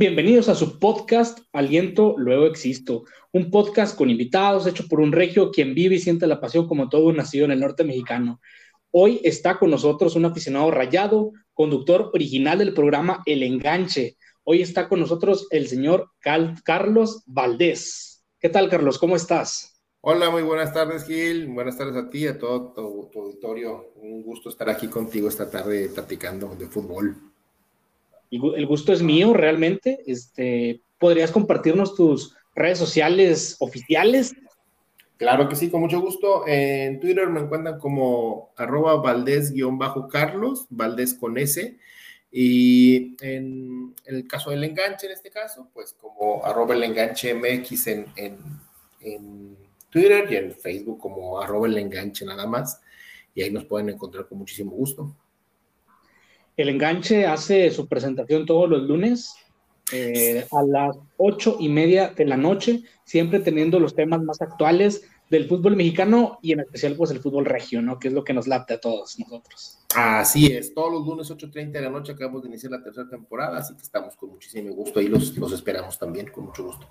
Bienvenidos a su podcast Aliento, luego existo. Un podcast con invitados hecho por un regio quien vive y siente la pasión como todo un nacido en el norte mexicano. Hoy está con nosotros un aficionado rayado, conductor original del programa El Enganche. Hoy está con nosotros el señor Carlos Valdés. ¿Qué tal, Carlos? ¿Cómo estás? Hola, muy buenas tardes, Gil. Buenas tardes a ti, a todo tu auditorio. Un gusto estar aquí contigo esta tarde platicando de fútbol el gusto es mío realmente. Este, ¿Podrías compartirnos tus redes sociales oficiales? Claro que sí, con mucho gusto. En Twitter me encuentran como arroba valdés-carlos, valdés con S. Y en, el caso del enganche, en este caso, pues como arroba el enganche MX en, en Twitter y en Facebook como arroba el enganche nada más. Y ahí nos pueden encontrar con muchísimo gusto. El enganche hace su presentación todos los lunes eh, a las ocho y media de la noche, siempre teniendo los temas más actuales del fútbol mexicano y en especial pues el fútbol regio, ¿no? Que es lo que nos late a todos nosotros. Así es, todos los lunes 8.30 de la noche acabamos de iniciar la tercera temporada, así que estamos con muchísimo gusto y los, los esperamos también con mucho gusto.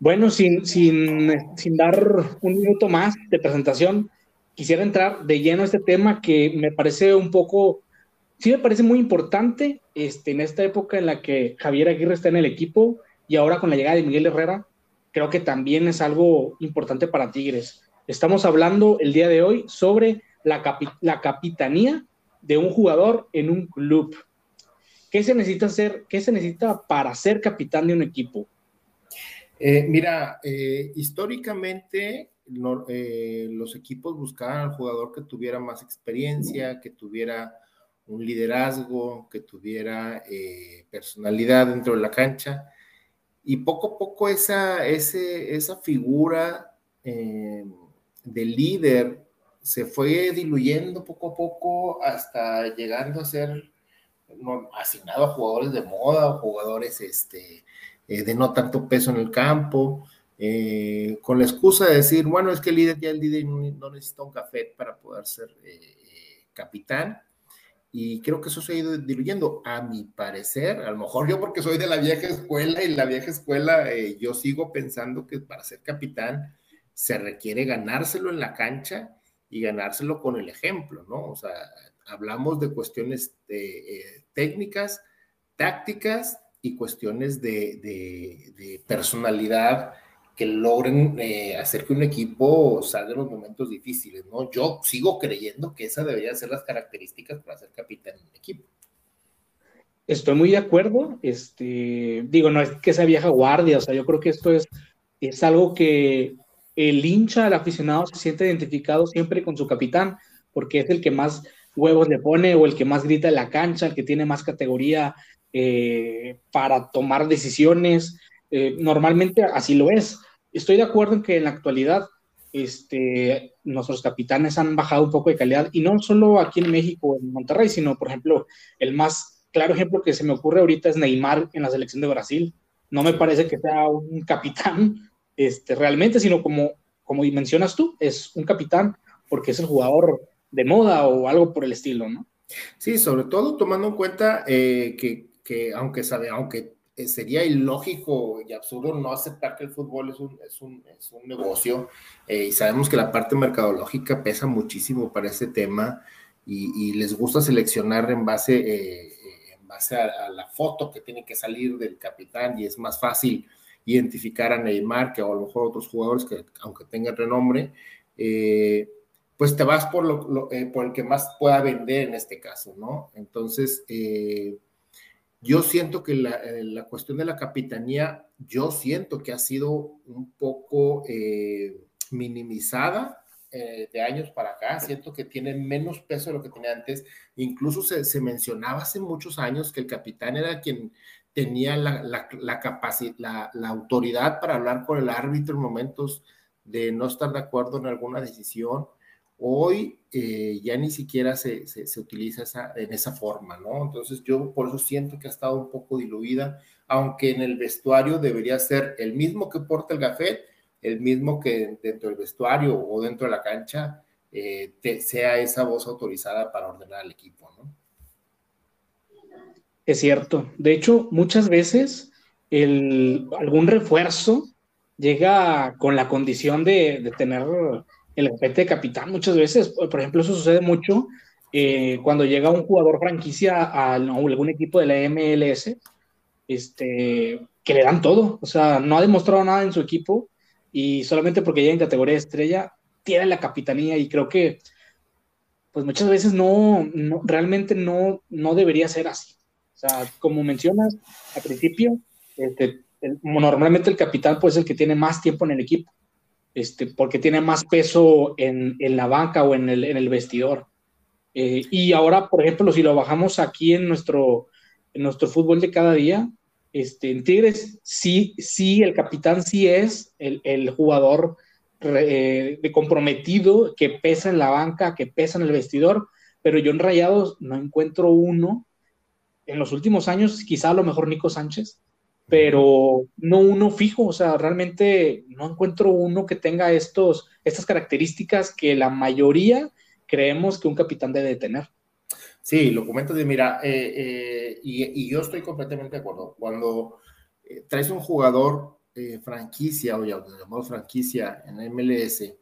Bueno, sin, sin, sin dar un minuto más de presentación, quisiera entrar de lleno a este tema que me parece un poco sí me parece muy importante este, en esta época en la que Javier Aguirre está en el equipo y ahora con la llegada de Miguel Herrera, creo que también es algo importante para Tigres. Estamos hablando el día de hoy sobre la, la capitanía de un jugador en un club. ¿Qué se necesita hacer? ¿Qué se necesita para ser capitán de un equipo? Eh, mira, eh, históricamente eh, los equipos buscaban al jugador que tuviera más experiencia, que tuviera un liderazgo, que tuviera eh, personalidad dentro de la cancha. Y poco a poco esa, esa figura eh, de líder se fue diluyendo poco a poco hasta llegando a ser asignado a jugadores de moda, jugadores este, eh, de no tanto peso en el campo, con la excusa de decir, bueno, es que el líder ya el líder no necesita un café para poder ser capitán y creo que eso se ha ido diluyendo, a mi parecer, a lo mejor yo porque soy de la vieja escuela y la vieja escuela, eh, yo sigo pensando que para ser capitán se requiere ganárselo en la cancha y ganárselo con el ejemplo, ¿no? O sea, hablamos de cuestiones eh, técnicas, tácticas y cuestiones de, de personalidad que logren eh, hacer que un equipo salga en los momentos difíciles, ¿no? Yo sigo creyendo que esas deberían ser las características para ser capitán de un equipo. Estoy muy de acuerdo, este, digo, no es que sea vieja guardia, o sea, yo creo que esto es, es algo que el hincha, el aficionado se siente identificado siempre con su capitán, porque es el que más huevos le pone o el que más grita en la cancha, el que tiene más categoría eh, para tomar decisiones, eh, normalmente así lo es. Estoy de acuerdo en que en la actualidad este, nuestros capitanes han bajado un poco de calidad y no solo aquí en México, en Monterrey, sino, por ejemplo, el más claro ejemplo que se me ocurre ahorita es Neymar en la selección de Brasil. No me parece que sea un capitán este, realmente, sino como, como mencionas tú, es un capitán porque es el jugador de moda o algo por el estilo, ¿no? Sí, sobre todo tomando en cuenta eh, que, que, aunque sabe, aunque eh, sería ilógico y absurdo no aceptar que el fútbol es un, es un, es un negocio eh, y sabemos que la parte mercadológica pesa muchísimo para este tema y, les gusta seleccionar en base, eh, en base a, la foto que tiene que salir del capitán y es más fácil identificar a Neymar que a lo mejor otros jugadores que aunque tengan renombre, pues te vas por, lo, por el que más pueda vender en este caso, ¿no? Entonces, yo siento que eh, la, cuestión de la capitanía, yo siento que ha sido un poco eh, minimizada eh, de años para acá. Siento que tiene menos peso de lo que tenía antes. Incluso se, mencionaba hace muchos años que el capitán era quien tenía la, la, capacidad, la, autoridad para hablar con el árbitro en momentos de no estar de acuerdo en alguna decisión. Hoy eh, ya ni siquiera se, se, utiliza en esa forma, ¿no? Entonces yo por eso siento que ha estado un poco diluida, aunque en el vestuario debería ser el mismo que porta el gafet, el mismo que dentro del vestuario o dentro de la cancha eh, sea esa voz autorizada para ordenar al equipo, ¿no? Es cierto. De hecho, muchas veces algún refuerzo llega con la condición de, tener el repete de capitán. Muchas veces, por ejemplo, eso sucede mucho eh, cuando llega un jugador franquicia a, algún equipo de la MLS, este, que le dan todo. O sea, no ha demostrado nada en su equipo y solamente porque llega en categoría estrella, tiene la capitanía y creo que pues muchas veces no, realmente no, no debería ser así. O sea, como mencionas al principio, este, normalmente el capitán pues es el que tiene más tiempo en el equipo, este, porque tiene más peso en, la banca o en el, vestidor. Eh, y ahora, por ejemplo, si lo bajamos aquí en nuestro, en nuestro fútbol de cada día, este, en Tigres sí, sí, el capitán sí es el, el jugador eh, de comprometido que pesa en la banca, que pesa en el vestidor, pero yo en Rayados no encuentro uno. En los últimos años, quizá a lo mejor Nico Sánchez, pero no uno fijo, o sea, realmente no encuentro uno que tenga estos, estas características que la mayoría creemos que un capitán debe tener. Sí, lo comento de, mira, eh, eh, y, yo estoy completamente de acuerdo. Cuando traes un jugador eh, franquicia, o ya llamamos franquicia en MLS,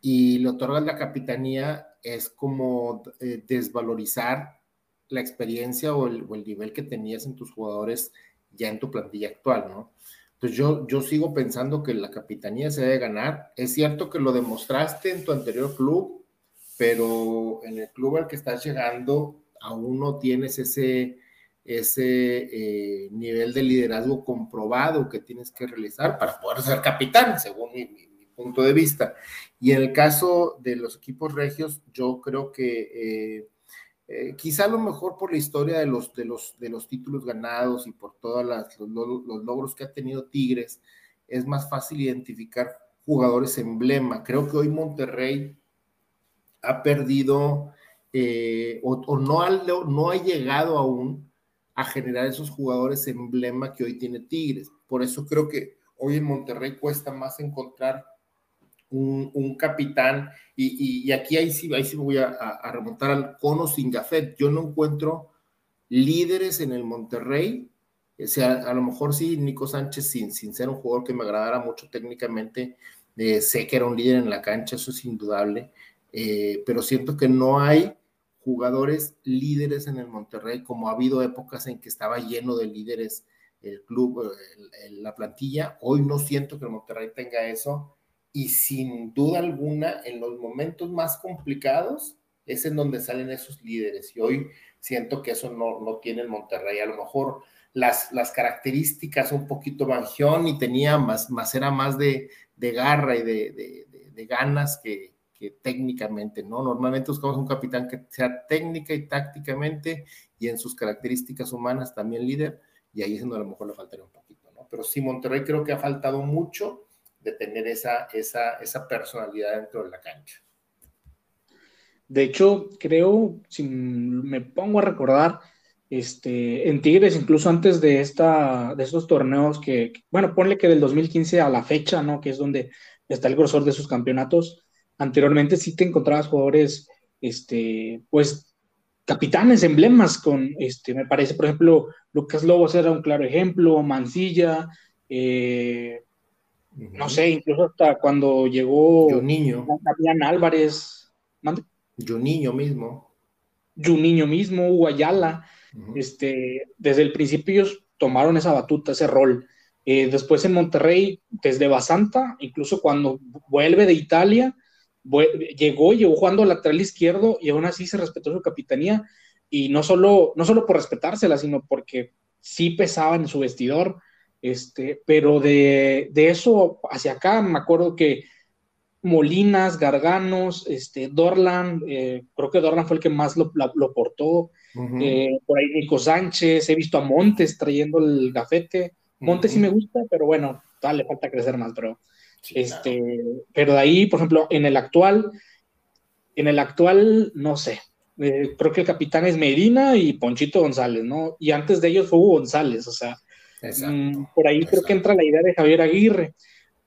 y le otorgas la capitanía, es como eh, desvalorizar la experiencia o el, nivel que tenías en tus jugadores ya en tu plantilla actual, ¿no? Entonces yo, yo sigo pensando que la capitanía se debe ganar. Es cierto que lo demostraste en tu anterior club, pero en el club al que estás llegando aún no tienes ese, ese eh, nivel de liderazgo comprobado que tienes que realizar para poder ser capitán, según mi, punto de vista. Y en el caso de los equipos regios, yo creo que eh, eh, quizá a lo mejor por la historia de los, de los, de los títulos ganados y por todos los, los, logros que ha tenido Tigres, es más fácil identificar jugadores emblema. Creo que hoy Monterrey ha perdido o, o no, ha, no ha llegado aún a generar esos jugadores emblema que hoy tiene Tigres. Por eso creo que hoy en Monterrey cuesta más encontrar un, capitán, y, aquí ahí sí, ahí sí me voy a, remontar al cono sin gafet. Yo no encuentro líderes en el Monterrey. O sea, a lo mejor sí, Nico Sánchez, sin, sin ser un jugador que me agradara mucho técnicamente, eh, sé que era un líder en la cancha, eso es indudable, eh, pero siento que no hay jugadores líderes en el Monterrey, como ha habido épocas en que estaba lleno de líderes el club, la plantilla. Hoy no siento que el Monterrey tenga eso y sin duda alguna en los momentos más complicados es en donde salen esos líderes y hoy siento que eso no, no tiene el Monterrey. A lo mejor las, las características un poquito banjón y tenía más, más era más de, de garra y de, de ganas que, que técnicamente, ¿no? Normalmente buscamos un capitán que sea técnica y tácticamente y en sus características humanas también líder, y ahí es donde a lo mejor le faltaría un poquito, ¿no? Pero sí, Monterrey creo que ha faltado mucho de tener esa, esa, esa personalidad dentro de la cancha. De hecho, creo, si me pongo a recordar, este, en Tigres, incluso antes de, esta, de estos torneos que, bueno, ponle que del 2015 a la fecha, ¿no? Que es donde está el grosor de sus campeonatos, anteriormente sí te encontrabas jugadores, este, pues, capitanes, emblemas con, este, me parece, por ejemplo, Lucas Lobos era un claro ejemplo, Mancilla, eh, no sé, incluso hasta cuando llegó Niño. Fabián Álvarez, Niño mismo. Niño mismo, Guayala, este, desde el principio ellos tomaron esa batuta, ese rol. Eh, después en Monterrey, desde Basanta, incluso cuando vuelve de Italia, llegó, llegó jugando lateral izquierdo y aún así se respetó su capitanía y no solo, no solo por respetársela, sino porque sí pesaba en su vestidor, este, pero de, eso hacia acá me acuerdo que Molinas, Garganos, este, Dorlan, eh, creo que Dorlan fue el que más lo, portó, eh, por ahí Nico Sánchez, he visto a Montes trayendo el gafete, Montes sí me gusta, pero bueno, le falta crecer más, pero este, Pero de ahí, por ejemplo, en el actual, en el actual, no sé, eh, creo que el capitán es Medina y Ponchito González, ¿no? Y antes de ellos fue Hugo González, o sea, mm, por ahí creo que entra la idea de Javier Aguirre.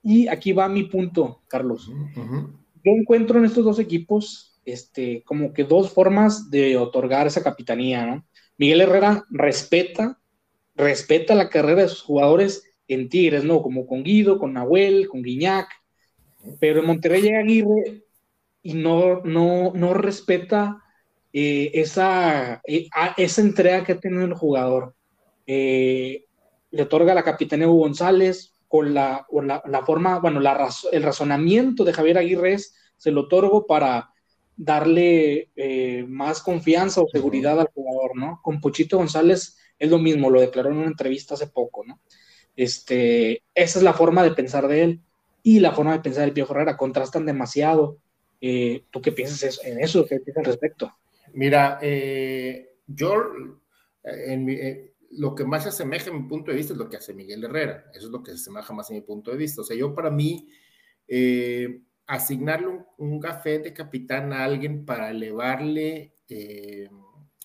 Y aquí va mi punto, Carlos. Yo encuentro en estos dos equipos este, como que dos formas de otorgar esa capitanía, ¿no? Miguel Herrera respeta, respeta la carrera de sus jugadores en Tigres, ¿no? Como con Guido, con Nahuel, con Guiñac, pero en Monterrey llega Aguirre y no, no, no respeta eh, esa, eh, esa entrega que ha tenido el jugador. Eh, le otorga la capitanía Hugo González con la, la, forma, bueno, la, el razonamiento de Javier Aguirre se lo otorgo para darle más confianza o seguridad al jugador, ¿no? Con Pochito González es lo mismo, lo declaró en una entrevista hace poco, ¿no? Este, esa es la forma de pensar de él y la forma de pensar del Pío Herrera contrastan demasiado. ¿Tú qué piensas en eso? ¿Qué piensas al respecto? Mira, eh, yo, en eh, lo que más se asemeja a mi punto de vista es lo que hace Miguel Herrera. Eso es lo que se asemeja más a mi punto de vista. O sea, yo para mí, eh, asignarle un, café de capitán a alguien para elevarle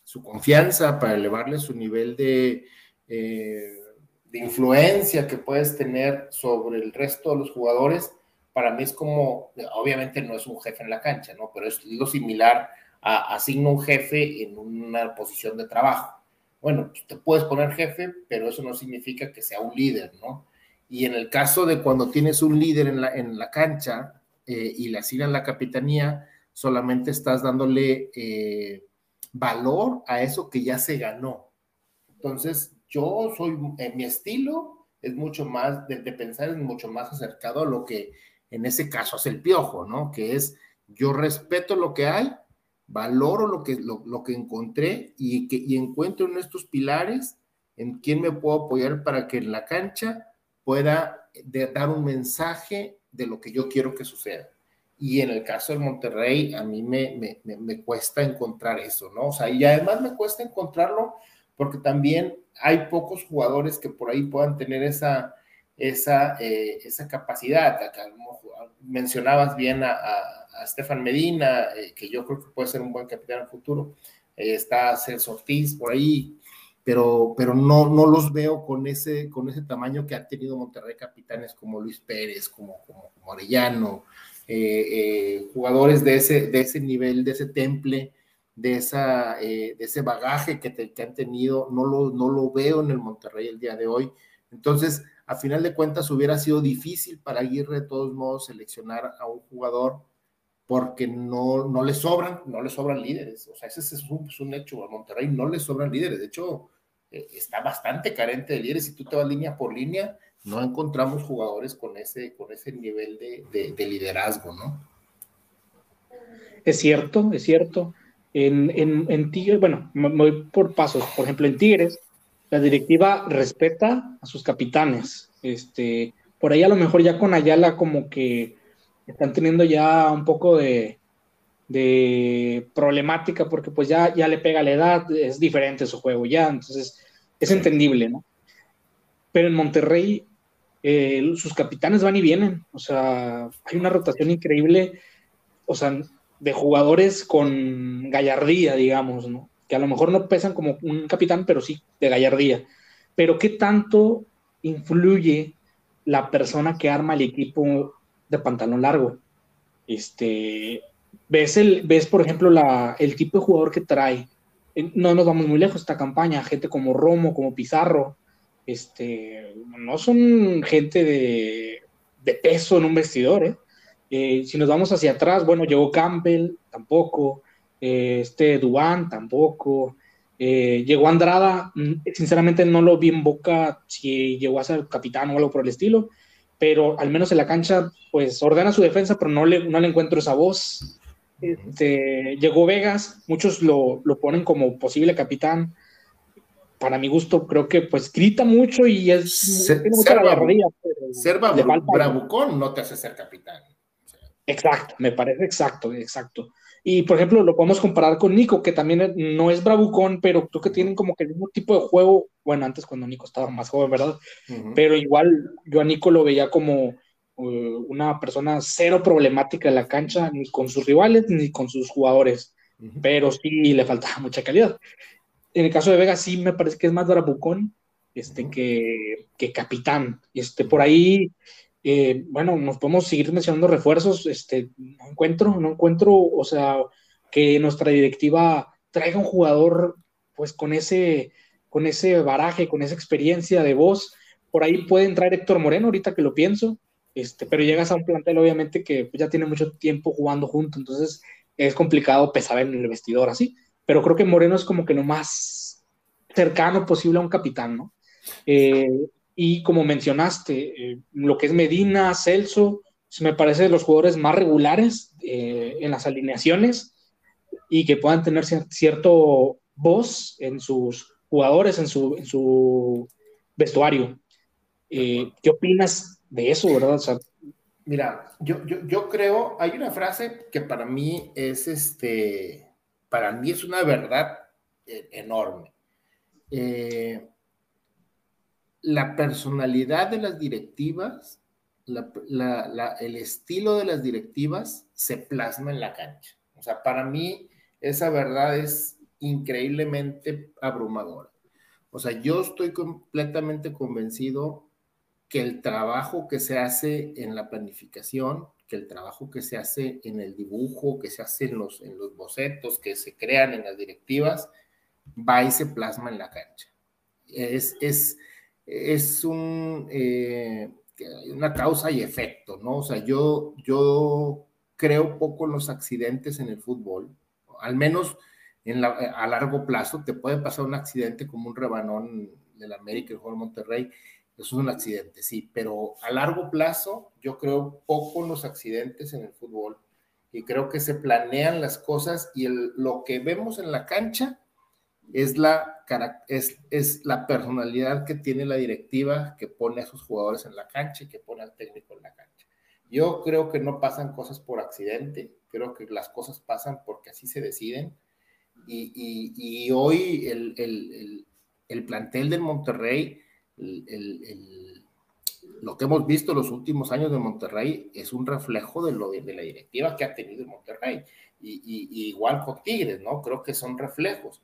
su confianza, para elevarle su nivel de, de influencia que puedes tener sobre el resto de los jugadores, para mí es como, obviamente no es un jefe en la cancha, ¿no? Pero es lo similar asigna un jefe en una posición de trabajo. Bueno, pues, te puedes poner jefe, pero eso no significa que sea un líder, ¿no? Y en el caso de cuando tienes un líder en la, en la cancha eh, y le asignan la capitanía, solamente estás dándole eh, valor a eso que ya se ganó. Entonces, yo soy, en mi estilo, es mucho más, de, pensar es mucho más acercado a lo que en ese caso hace el piojo, ¿no? Que es, yo respeto lo que hay, valoro lo que, lo, que encontré y, que, y encuentro en estos pilares en quién me puedo apoyar para que en la cancha pueda dar un mensaje de lo que yo quiero que suceda. Y en el caso del Monterrey, a mí me, me, me, cuesta encontrar eso, ¿no? O sea, y además me cuesta encontrarlo porque también hay pocos jugadores que por ahí puedan tener esa, esa, eh, esa capacidad. Mencionabas bien a Stefan Medina, eh, que yo creo que puede ser un buen capitán en el futuro. Eh, está Celso Ortiz por ahí, pero, pero no, no los veo con ese, con ese tamaño que ha tenido Monterrey capitanes como Luis Pérez, como, como, eh, jugadores de ese, de ese nivel, de ese temple, de, esa, de ese bagaje que, que, han tenido, no lo, no lo veo en el Monterrey el día de hoy. Entonces, a final de cuentas, hubiera sido difícil para Aguirre de todos modos seleccionar a un jugador porque no, no le sobran, no le sobran líderes. O sea, ese es un, hecho. A Monterrey no le sobran líderes. De hecho, eh, está bastante carente de líderes. Si tú te vas línea por línea, no encontramos jugadores con ese, con ese nivel de, liderazgo, ¿no? Es cierto, es cierto. En, en, Tigres, bueno, voy por pasos. Por ejemplo, en Tigres, la directiva respeta a sus capitanes. Este, por ahí a lo mejor ya con Ayala como que están teniendo ya un poco de, problemática porque pues ya, ya le pega la edad, es diferente su juego ya, entonces es entendible, ¿no? Pero en Monterrey eh, sus capitanes van y vienen, o sea, hay una rotación increíble, o sea, de jugadores con gallardía, digamos, ¿no? Que a lo mejor no pesan como un capitán, pero sí de gallardía. Pero ¿qué tanto influye la persona que arma el equipo de pantalón largo. Este, ves, el, ves por ejemplo, la, el tipo de jugador que trae. No nos vamos muy lejos esta campaña, gente como Romo, como Pizarro, este, no son gente de, de peso en un vestidor. ¿eh? Eh, si nos vamos hacia atrás, bueno, llegó Campbell, tampoco, eh, este Dubán, tampoco. llegó Andrada, mm, sinceramente no lo vi en boca si llegó a ser capitán o algo por el estilo, pero al menos en la cancha, pues ordena su defensa, pero no le, no le encuentro esa voz. Este, llegó Vegas, muchos lo, lo, ponen como posible capitán. Para mi gusto, creo que pues grita mucho y es ser, tiene mucha ser bravucón no te hace ser capitán. Exacto, me parece exacto, exacto. Y por ejemplo, lo podemos comparar con Nico, que también no es bravucón, pero creo que tienen como que el mismo tipo de juego. Bueno, antes cuando Nico estaba más joven, ¿verdad? Pero igual yo a Nico lo veía como uh, una persona cero problemática en la cancha, ni con sus rivales, ni con sus jugadores. Pero sí le faltaba mucha calidad. En el caso de Vega, sí me parece que es más bravucón este, que, que capitán. Este, por ahí eh, bueno, nos podemos seguir mencionando refuerzos, este, no encuentro, no encuentro, o sea, que nuestra directiva traiga un jugador pues con ese, con ese baraje, con esa experiencia de voz. Por ahí puede entrar Héctor Moreno, ahorita que lo pienso, este, pero llegas a un plantel obviamente que ya tiene mucho tiempo jugando junto, entonces es complicado pesar en el vestidor así, pero creo que Moreno es como que lo más cercano posible a un capitán, ¿no? Eh, y como mencionaste, eh, lo que es Medina, Celso, me parece de los jugadores más regulares eh, en las alineaciones y que puedan tener cierto voz en sus jugadores, en su, en su vestuario. ¿Qué opinas de eso, verdad? Mira, yo, yo, yo, creo, hay una frase que para mí es este, para mí es una verdad enorme. Eh, la personalidad de las directivas, el estilo de las directivas se plasma en la cancha. O sea, para mí esa verdad es increíblemente abrumadora. O sea, yo estoy completamente convencido que el trabajo que se hace en la planificación, que el trabajo que se hace en el dibujo, que se hace en los, en los bocetos, que se crean en las directivas, va y se plasma en la cancha. Es, es un, eh, una causa y efecto, ¿no? O sea, yo, yo creo poco en los accidentes en el fútbol, al menos en la, a largo plazo, te puede pasar un accidente como un rebanón del América, el Monterrey, eso es un accidente, sí, pero a largo plazo yo creo poco en los accidentes en el fútbol y creo que se planean las cosas y el, lo que vemos en la cancha es la, es, es la personalidad que tiene la directiva que pone a sus jugadores en la cancha y que pone al técnico en la cancha. Yo creo que no pasan cosas por accidente, creo que las cosas pasan porque así se deciden. Y, y, y hoy el, el, el, plantel del Monterrey, lo que hemos visto los últimos años de Monterrey es un reflejo de, lo de, la directiva que ha tenido el Monterrey. Y, igual con Tigres, ¿no? Creo que son reflejos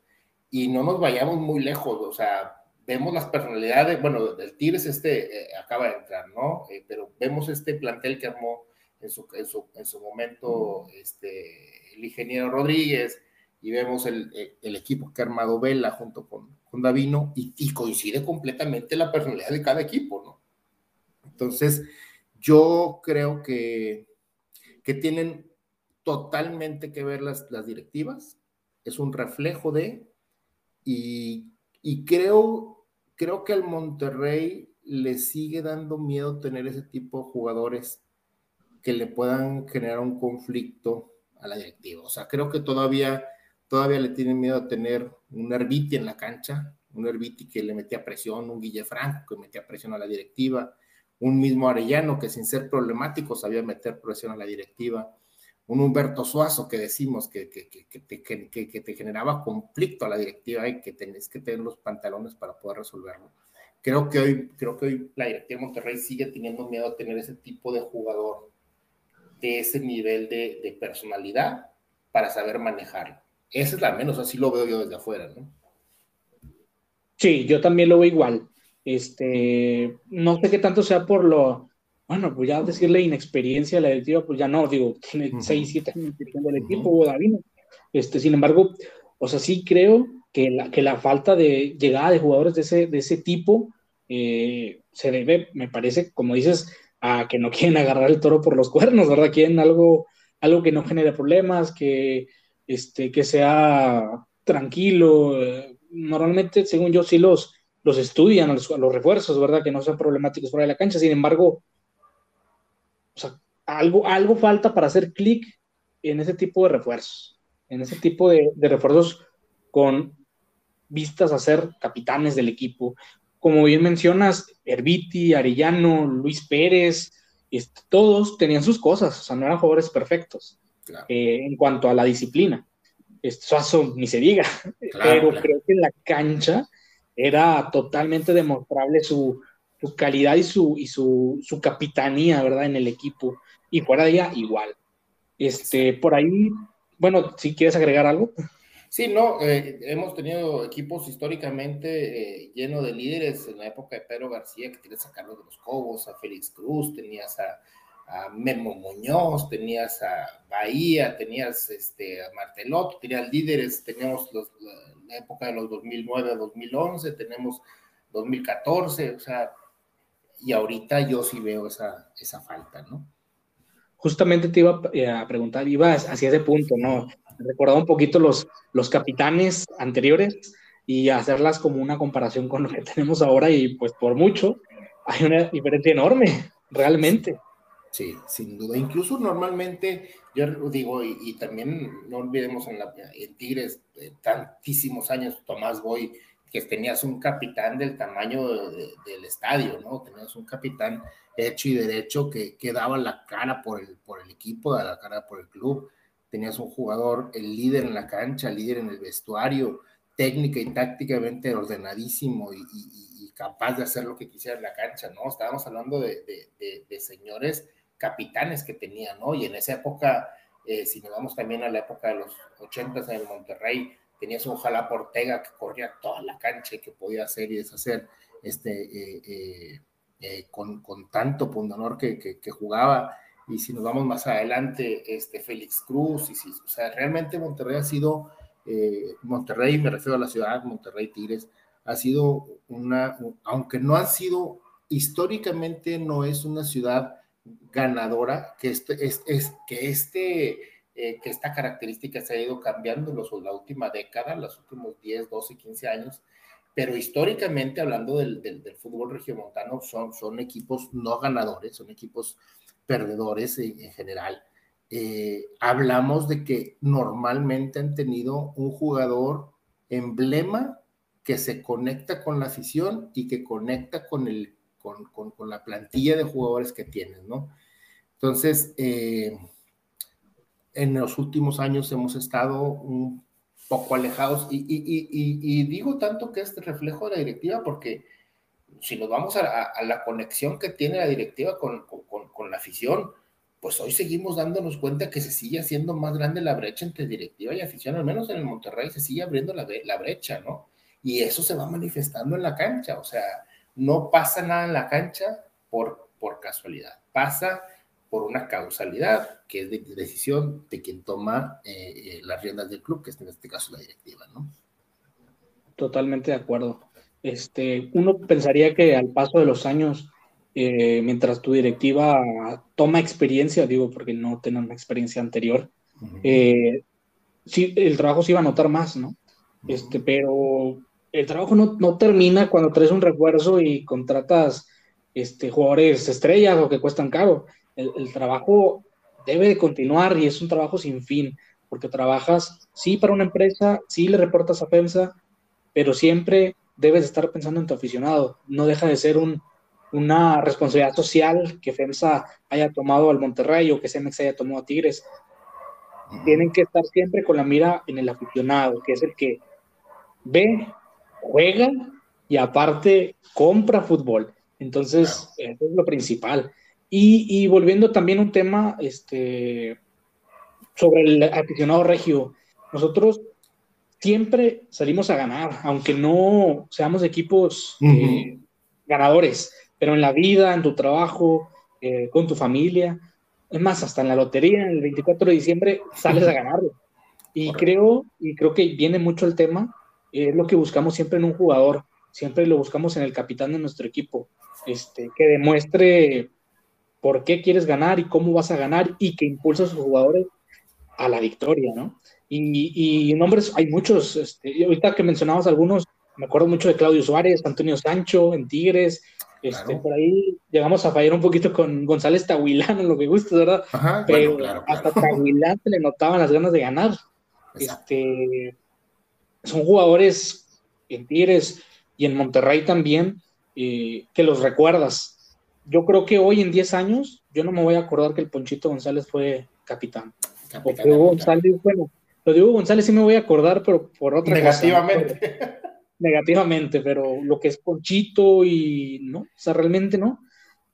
y no nos vayamos muy lejos, o sea, vemos las personalidades, bueno, el Tigres este eh, acaba de entrar, ¿no? Eh, pero vemos este plantel que armó en su, en su, en su momento este, el ingeniero Rodríguez y vemos el, eh, el, equipo que ha armado Vela junto con, con Davino y, y, coincide completamente la personalidad de cada equipo, ¿no? Entonces, yo creo que, que tienen totalmente que ver las, las directivas, es un reflejo de, y, creo, creo que al Monterrey le sigue dando miedo tener ese tipo de jugadores que le puedan generar un conflicto a la directiva. O sea, creo que todavía, todavía le tienen miedo a tener un Herbiti en la cancha, un Herbiti que le metía presión, un Guille Franco que metía presión a la directiva, un mismo Arellano que sin ser problemático sabía meter presión a la directiva un Humberto Suazo que decimos que, que, que, te, que, te generaba conflicto a la directiva y que tenés que tener los pantalones para poder resolverlo. Creo que hoy, creo que hoy la directiva de Monterrey sigue teniendo miedo a tener ese tipo de jugador de ese nivel de, personalidad para saber manejarlo. Esa es la menos, así lo veo yo desde afuera. Sí, yo también lo veo igual. Este, no sé qué tanto sea por lo, bueno, pues ya decirle inexperiencia a la directiva, pues ya no, digo, tiene 6, 7 años del equipo, uh David. Este, sin embargo, o sea, sí creo que la, que la falta de llegada de jugadores de ese, de ese tipo eh, se debe, me parece, como dices, a que no quieren agarrar el toro por los cuernos, ¿verdad? Quieren algo, algo que no genere problemas, que, este, que sea tranquilo. Normalmente, según yo, sí los, los estudian los, los refuerzos, ¿verdad? Que no sean problemáticos fuera de la cancha. Sin embargo, algo, algo falta para hacer clic en ese tipo de refuerzos, en ese tipo de, refuerzos con vistas a ser capitanes del equipo. Como bien mencionas, Herbiti, Arellano, Luis Pérez, este, todos tenían sus cosas, o sea, no eran jugadores perfectos eh, en cuanto a la disciplina. Esto ni se diga, pero creo que en la cancha era totalmente demostrable su, su calidad y su, y su, su capitanía, ¿verdad? En el equipo. Y fuera de ella, igual. Este, por ahí, bueno, si quieres agregar algo. Sí, no, eh, hemos tenido equipos históricamente eh, llenos de líderes en la época de Pedro García, que tienes a Carlos de los Cobos, a Félix Cruz, tenías a, Memo Muñoz, tenías a Bahía, tenías este, a Martelotto, tenías líderes, teníamos la, época de los 2009 a 2011, tenemos 2014, o sea, y ahorita yo sí veo esa, esa falta, ¿no? Justamente te iba a preguntar, iba hacia ese punto, ¿no? Recordaba un poquito los, los capitanes anteriores y hacerlas como una comparación con lo que tenemos ahora y pues por mucho hay una diferencia enorme, realmente. Sí, sin duda. Incluso normalmente, yo digo, y, también no olvidemos en, la, en Tigres, eh, tantísimos años, Tomás Boy, que tenías un capitán del tamaño del estadio, ¿no? Tenías un capitán hecho y derecho que, que daba la cara por el, por el equipo, daba la cara por el club. Tenías un jugador, el líder en la cancha, líder en el vestuario, técnica y tácticamente ordenadísimo y, capaz de hacer lo que quisiera en la cancha, ¿no? Estábamos hablando de, de señores capitanes que tenía, ¿no? Y en esa época, eh, si nos vamos también a la época de los 80 en el Monterrey, tenías un Jalapa Ortega que corría toda la cancha que podía hacer y deshacer este, eh, eh, con, con, tanto pundonor que, que, jugaba. Y si nos vamos más adelante, este Félix Cruz, y si, o sea, realmente Monterrey ha sido, Monterrey, me refiero a la ciudad, Monterrey Tigres, ha sido una, aunque no ha sido, históricamente no es una ciudad ganadora, que, este, es, es, que, este, eh, que esta característica se ha ido cambiando los, la última década, los últimos 10, 12, 15 años, pero históricamente hablando del, del, del fútbol regiomontano son, son equipos no ganadores, son equipos perdedores en, en general. Eh, hablamos de que normalmente han tenido un jugador emblema que se conecta con la afición y que conecta con el con, con, con, la plantilla de jugadores que tienes, ¿no? Entonces, eh, en los últimos años hemos estado un poco alejados y, y, y, y, digo tanto que es reflejo de la directiva porque si nos vamos a, a la conexión que tiene la directiva con, con, la afición, pues hoy seguimos dándonos cuenta que se sigue haciendo más grande la brecha entre directiva y afición, al menos en el Monterrey se sigue abriendo la, la brecha, ¿no? Y eso se va manifestando en la cancha, o sea, no pasa nada en la cancha por, por casualidad, pasa por una causalidad, que es de decisión de quien toma eh, eh, las riendas del club, que es en este caso la directiva, ¿no? Totalmente de acuerdo. Este, uno pensaría que al paso de los años, eh, mientras tu directiva toma experiencia, digo porque no tienen una experiencia anterior, sí, el trabajo se iba a notar más, ¿no? Este, pero el trabajo no, no, termina cuando traes un refuerzo y contratas este, jugadores estrellas o que cuestan caro. El, el, trabajo debe de continuar y es un trabajo sin fin, porque trabajas, sí, para una empresa, sí le reportas a FEMSA, pero siempre debes estar pensando en tu aficionado. No deja de ser un, una responsabilidad social que FEMSA haya tomado al Monterrey o que Cemex haya tomado a Tigres. Tienen que estar siempre con la mira en el aficionado, que es el que ve juega y aparte compra fútbol. Entonces, eso es lo principal. Y, y, volviendo también a un tema este, sobre el aficionado regio, nosotros siempre salimos a ganar, aunque no seamos equipos eh, ganadores, pero en la vida, en tu trabajo, eh, con tu familia, es más, hasta en la lotería, el 24 de diciembre, sales a ganarlo. Y creo, y creo que viene mucho el tema es lo que buscamos siempre en un jugador, siempre lo buscamos en el capitán de nuestro equipo, este, que demuestre por qué quieres ganar y cómo vas a ganar y que impulsa a sus jugadores a la victoria, ¿no? Y, y nombres, hay muchos, este, ahorita que mencionabas algunos, me acuerdo mucho de Claudio Suárez, Antonio Sancho en Tigres, este, por ahí llegamos a fallar un poquito con González Tahuilán, lo que gusta, ¿verdad? Pero hasta Tahuilán se le notaban las ganas de ganar. Este, son jugadores en Tigres y en Monterrey también eh, que los recuerdas. Yo creo que hoy en 10 años yo no me voy a acordar que el Ponchito González fue capitán. capitán González, bueno, lo digo González sí me voy a acordar, pero por otra Negativamente. negativamente, pero lo que es Ponchito y no, o sea, realmente no.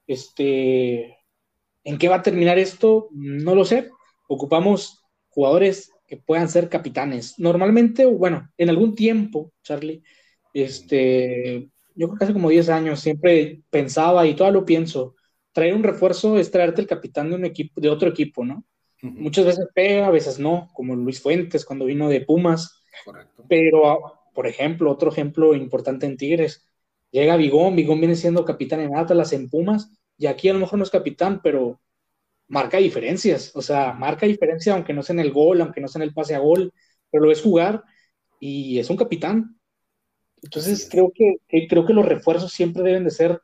Este, ¿en qué va a terminar esto? No lo sé. Ocupamos jugadores que puedan ser capitanes. Normalmente, bueno, en algún tiempo, Charlie, este, yo creo que hace como 10 años siempre pensaba y todavía lo pienso, traer un refuerzo es traerte el capitán de un equipo, de otro equipo, ¿no? Muchas veces pega, a veces no, como Luis Fuentes cuando vino de Pumas. Correcto. Pero, por ejemplo, otro ejemplo importante en Tigres, llega Bigón, Bigón viene siendo capitán en Atlas, en Pumas, y aquí a lo mejor no es capitán, pero marca diferencias, o sea, marca diferencia aunque no sea en el gol, aunque no sea en el pase a gol, pero lo es jugar y es un capitán. Entonces creo que, creo que los refuerzos siempre deben de ser,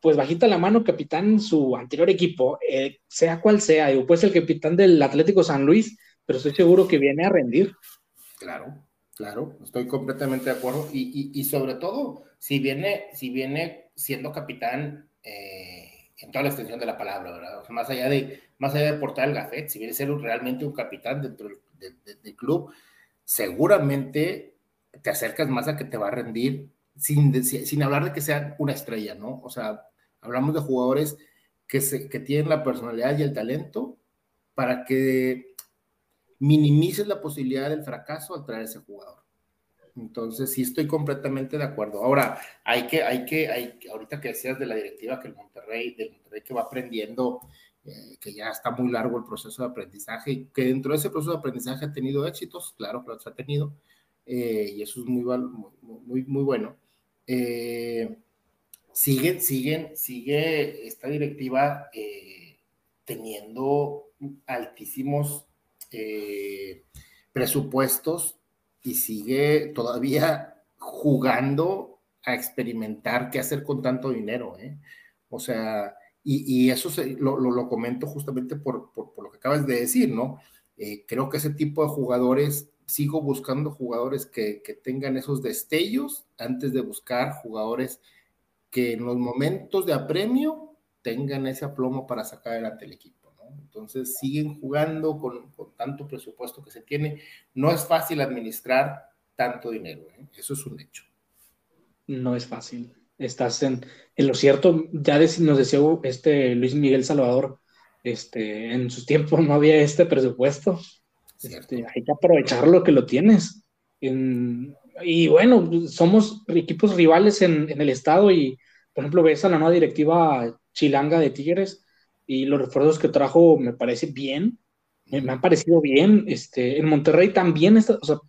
pues bajita la mano, capitán su anterior equipo, eh, sea cual sea, digo, pues el capitán del Atlético San Luis, pero estoy seguro que viene a rendir. Claro, claro, estoy completamente de acuerdo y, sobre todo, si viene, si viene siendo capitán eh, en toda la extensión de la palabra, ¿verdad? más allá de, más allá de portar el gafet, si viene a ser realmente un capitán dentro del club, seguramente te acercas más a que te va a rendir sin, sin hablar de que sea una estrella, ¿no? O sea, hablamos de jugadores que, se, que tienen la personalidad y el talento para que minimices la posibilidad del fracaso al traer ese jugador. Entonces, sí estoy completamente de acuerdo. Ahora, hay que, hay que, hay, ahorita que decías de la directiva que el Monterrey, del Monterrey que va aprendiendo, eh, que ya está muy largo el proceso de aprendizaje que dentro de ese proceso de aprendizaje ha tenido éxitos, claro que los ha tenido, eh, y eso es muy, muy, muy bueno. Eh, siguen, siguen, sigue esta directiva teniendo altísimos presupuestos y sigue todavía jugando a experimentar qué hacer con tanto dinero. ¿eh? O sea, y, eso lo, comento justamente por, por, lo que acabas de decir, ¿no? Eh, creo que ese tipo de jugadores, sigo buscando jugadores que, que, tengan esos destellos antes de buscar jugadores que en los momentos de apremio tengan ese aplomo para sacar adelante el equipo. Entonces siguen jugando con, tanto presupuesto que se tiene. No es fácil administrar tanto dinero, ¿eh? eso es un hecho. No es fácil. Estás en, en lo cierto, ya nos decía este Luis Miguel Salvador, este, en sus tiempos no había este presupuesto. Este, hay que aprovechar lo que lo tienes. y bueno, somos equipos rivales en, el estado y, por ejemplo, ves a la nueva directiva chilanga de Tigres y los refuerzos que trajo me parece bien, me, han parecido bien. Este, en Monterrey también, está, o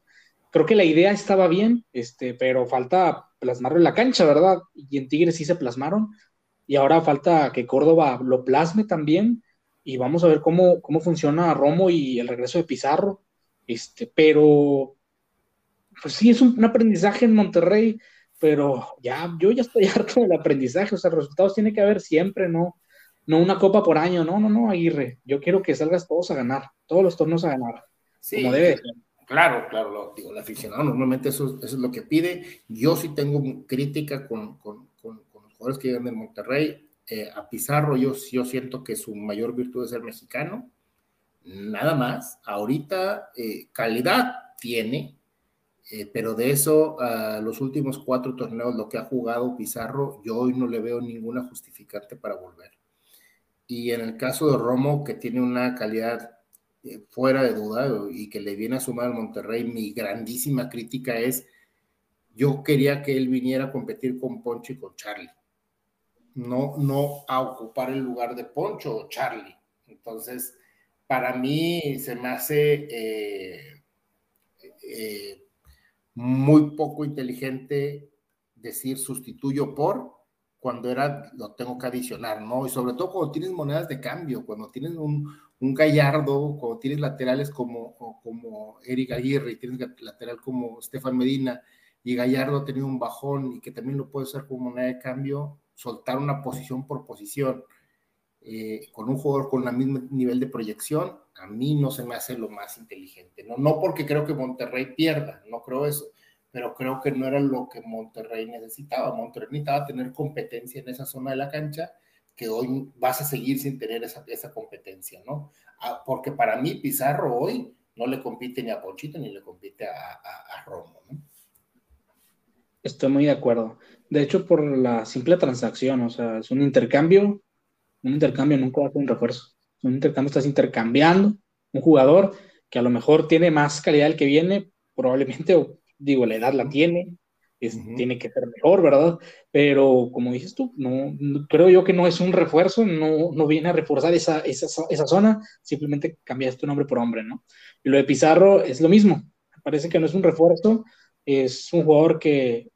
creo que la idea estaba bien, este, pero falta plasmarlo en la cancha, ¿verdad? Y en Tigres sí se plasmaron, y ahora falta que Córdoba lo plasme también, y vamos a ver cómo, cómo funciona Romo y el regreso de Pizarro. Este, pero, pues sí, es un, un aprendizaje en Monterrey, pero ya, yo ya estoy harto del aprendizaje, o sea, resultados tiene que haber siempre, ¿no? no una copa por año, no, no, no, Aguirre, yo quiero que salgas todos a ganar, todos los torneos a ganar, sí, como debe Claro, claro, lo, digo, el aficionado normalmente eso, es lo que pide. Yo sí tengo crítica con, con, con, los jugadores que llegan de Monterrey. Eh, a Pizarro yo, yo siento que su mayor virtud es ser mexicano, nada más. Ahorita eh, calidad tiene, eh, pero de eso a los últimos cuatro torneos, lo que ha jugado Pizarro, yo hoy no le veo ninguna justificante para volver. Y en el caso de Romo, que tiene una calidad fuera de duda y que le viene a sumar al Monterrey, mi grandísima crítica es, yo quería que él viniera a competir con Poncho y con Charlie. No, no a ocupar el lugar de Poncho o Charlie. Entonces, para mí se me hace eh, eh, muy poco inteligente decir sustituyo por cuando era, lo tengo que adicionar, ¿no? Y sobre todo cuando tienes monedas de cambio, cuando tienes un, Gallardo, cuando tienes laterales como, como Eric Aguirre y tienes lateral como Estefan Medina y Gallardo ha tenido un bajón y que también lo puede usar como moneda de cambio, soltar una posición por posición eh, con un jugador con el mismo nivel de proyección, a mí no se me hace lo más inteligente, ¿no? No porque creo que Monterrey pierda, no creo eso, pero creo que no era lo que Monterrey necesitaba. Monterrey necesitaba tener competencia en esa zona de la cancha, que hoy vas a seguir sin tener esa, esa competencia, ¿no? Ah, porque para mí Pizarro hoy no le compite ni a Ponchito ni le compite a, a, Romo, ¿no? Estoy muy de acuerdo. De hecho, por la simple transacción, o sea, es un intercambio, un intercambio nunca va a ser un refuerzo. Un intercambio estás intercambiando un jugador que a lo mejor tiene más calidad el que viene, probablemente, digo, la edad la tiene, tiene que ser mejor, ¿verdad? Pero como dices tú, no, creo yo que no es un refuerzo, no, no viene a reforzar esa, esa, esa zona, simplemente cambiaste nombre por hombre, ¿no? Y lo de Pizarro es lo mismo, parece que no es un refuerzo, es un jugador que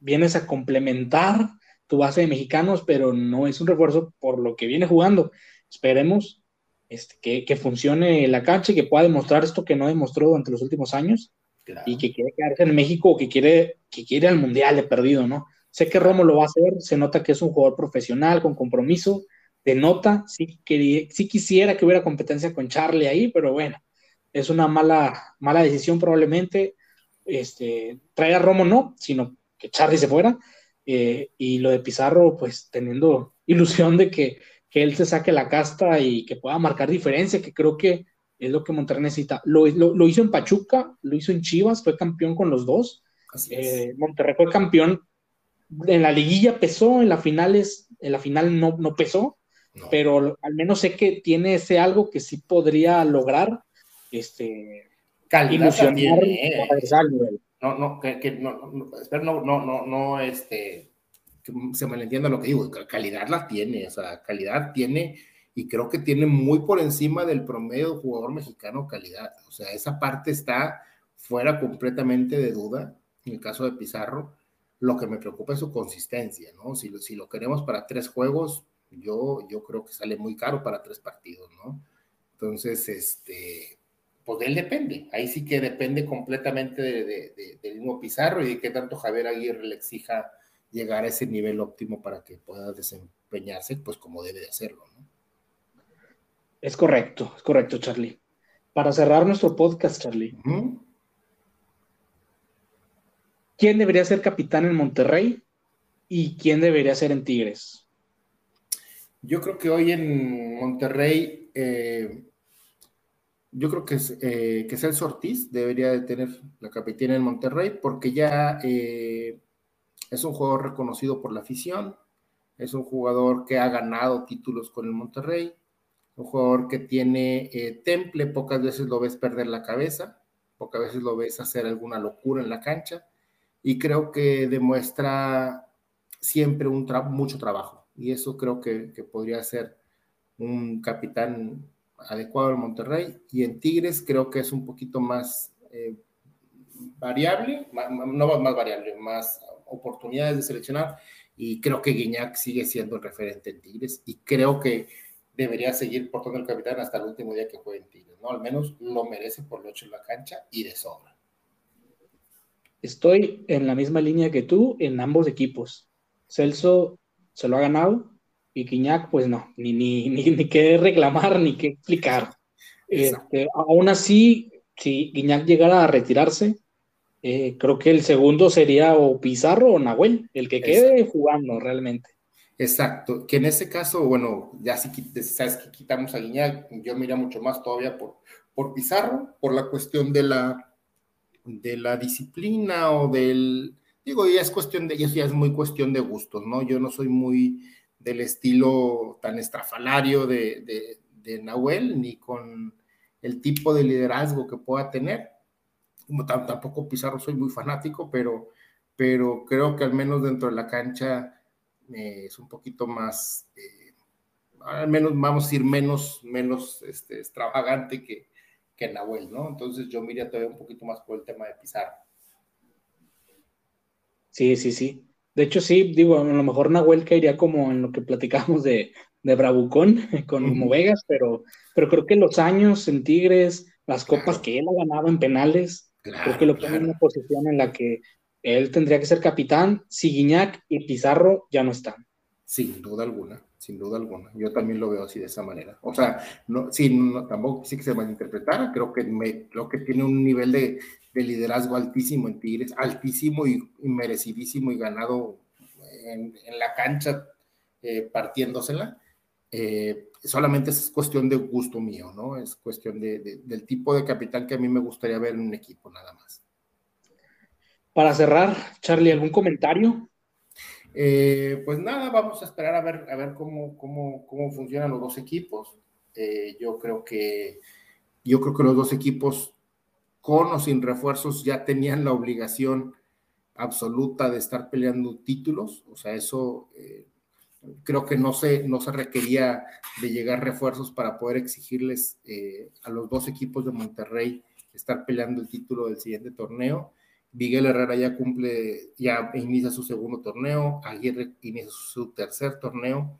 vienes a complementar tu base de mexicanos, pero no es un refuerzo por lo que viene jugando. Esperemos este, que, que, funcione la cancha y que pueda demostrar esto que no demostró durante los últimos años y que quiere quedarse en México o que quiere, que quiere al Mundial de perdido, ¿no? Sé que Romo lo va a hacer, se nota que es un jugador profesional, con compromiso, de nota, sí, sí quisiera que hubiera competencia con Charlie ahí, pero bueno, es una mala, mala decisión probablemente. Este, traer a Romo no, sino que Charlie se fuera. Eh, y lo de Pizarro, pues teniendo ilusión de que, que, él se saque la casta y que pueda marcar diferencia, que creo que es lo que Monterrey necesita. Lo, lo, hizo en Pachuca, lo hizo en Chivas, fue campeón con los dos. Eh, Monterrey fue campeón. En la liguilla pesó, en las finales, en la final no, no pesó, pero al menos sé que tiene ese algo que sí podría lograr este, calidad tiene, no, no, que, no, no, no, no, no, este, que se malentienda lo que digo, calidad la tiene, o sea, calidad tiene, y creo que tiene muy por encima del promedio jugador mexicano calidad, o sea, esa parte está fuera completamente de duda, en el caso de Pizarro, lo que me preocupa es su consistencia, ¿no? Si, si lo queremos para tres juegos, yo, yo creo que sale muy caro para tres partidos, ¿no? Entonces, este, pues de él depende. Ahí sí que depende completamente de, del mismo Pizarro y de qué tanto Javier Aguirre le exija llegar a ese nivel óptimo para que pueda desempeñarse, pues como debe de hacerlo. ¿no? Es correcto, es correcto, Charlie. Para cerrar nuestro podcast, Charlie. ¿Quién debería ser capitán en Monterrey y quién debería ser en Tigres? Yo creo que hoy en Monterrey eh, yo creo que, eh, que Celso Ortiz debería de tener la capitanía en Monterrey porque ya eh, es un jugador reconocido por la afición, es un jugador que ha ganado títulos con el Monterrey, un jugador que tiene eh, temple, pocas veces lo ves perder la cabeza, pocas veces lo ves hacer alguna locura en la cancha y creo que demuestra siempre un mucho trabajo y eso creo que podría ser un capitán adecuado en Monterrey y en Tigres creo que es un poquito más eh, variable, no más variable, más oportunidades de seleccionar y creo que Guiñac sigue siendo el referente en Tigres y creo que debería seguir portando el capitán hasta el último día que juegue en Tigres, ¿no? Al menos lo merece por lo hecho en la cancha y de sobra. Estoy en la misma línea que tú en ambos equipos. Celso se lo ha ganado, y Quiñac, pues no, ni, ni, ni, ni qué reclamar, ni qué explicar. Este, aún así, si Guiñac llegara a retirarse, eh, creo que el segundo sería o Pizarro o Nahuel, el que quede jugando realmente. Exacto, que en ese caso, bueno, ya si sabes que quitamos a Guiñac, yo mira mucho más todavía por, por Pizarro, por la cuestión de la, de la disciplina o del, digo, ya es cuestión de, ya es muy cuestión de gustos, ¿no? Yo no soy muy del estilo tan estrafalario de, de, Nahuel, ni con el tipo de liderazgo que pueda tener. Como tampoco Pizarro soy muy fanático, pero, pero creo que al menos dentro de la cancha eh, es un poquito más, eh, al menos vamos a decir menos, menos este, extravagante que, que Nahuel, ¿no? Entonces yo miraría todavía un poquito más por el tema de Pizarro. Sí, sí, sí. De hecho, sí, digo, a lo mejor Nahuel caería como en lo que platicamos de, de Bravucón con uh Vegas, pero, pero creo que los años en Tigres, las copas que él ha ganado en penales, creo que lo pone en una posición en la que él tendría que ser capitán si Guiñac y Pizarro ya no están. Sin duda alguna, sin duda alguna. Yo también lo veo así de esa manera. O sea, no, sí, no, tampoco sí que se malinterpretara, creo que, me, creo que tiene un nivel de, de liderazgo altísimo en Tigres, altísimo y, merecidísimo y ganado en, la cancha eh, partiéndosela. Eh, solamente es cuestión de gusto mío, ¿no? Es cuestión de, del tipo de capitán que a mí me gustaría ver en un equipo, nada más. Para cerrar, Charlie, ¿algún comentario? Eh, pues nada, vamos a esperar a ver, a ver cómo, cómo, cómo funcionan los dos equipos. yo creo que yo creo que los dos equipos con o sin refuerzos ya tenían la obligación absoluta de estar peleando títulos, o sea, eso eh, creo que no se, no se requería de llegar refuerzos para poder exigirles eh, a los dos equipos de Monterrey estar peleando el título del siguiente torneo. Miguel Herrera ya cumple, ya inicia su segundo torneo, Aguirre inicia su tercer torneo.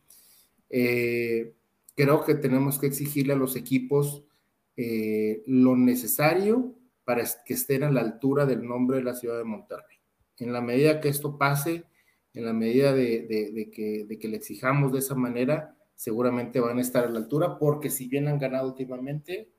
Eh, creo que tenemos que exigirle a los equipos lo necesario para que estén a la altura del nombre de la ciudad de Monterrey. En la medida que esto pase, en la medida de, que, de que le exijamos de esa manera, seguramente van a estar a la altura, porque si bien han ganado últimamente,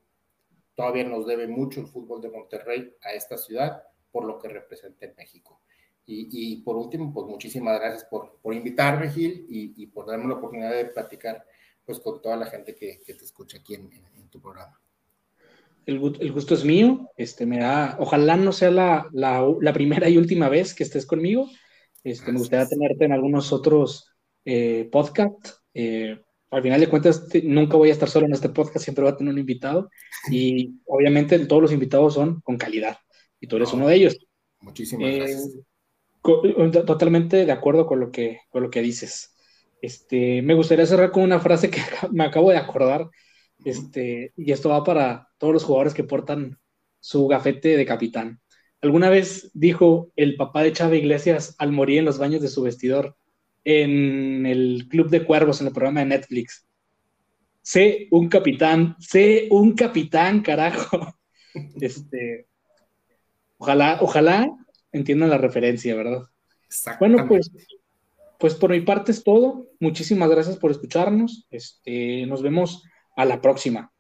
todavía nos debe mucho el fútbol de Monterrey a esta ciudad por lo que representa en México. Y, por último, pues muchísimas gracias por, por invitarme, Gil, y, por darme la oportunidad de platicar pues con toda la gente que, te escucha aquí en, tu programa. El, gusto es mío, este, me da, ojalá no sea la, la, primera y última vez que estés conmigo, este, me gustaría tenerte en algunos otros eh, podcasts, eh, al final de cuentas, nunca voy a estar solo en este podcast, siempre voy a tener un invitado y obviamente todos los invitados son con calidad y tú eres uno de ellos. Muchísimas eh, gracias. Totalmente de acuerdo con lo que, con lo que dices. Este, me gustaría cerrar con una frase que me acabo de acordar, este, y esto va para todos los jugadores que portan su gafete de capitán. Alguna vez dijo el papá de Chava Iglesias al morir en los baños de su vestidor, en el Club de Cuervos, en el programa de Netflix. Sé un capitán, sé un capitán, carajo. Este, ojalá, ojalá entiendan la referencia, ¿verdad? Bueno, pues, pues por mi parte es todo. Muchísimas gracias por escucharnos. Este, nos vemos a la próxima.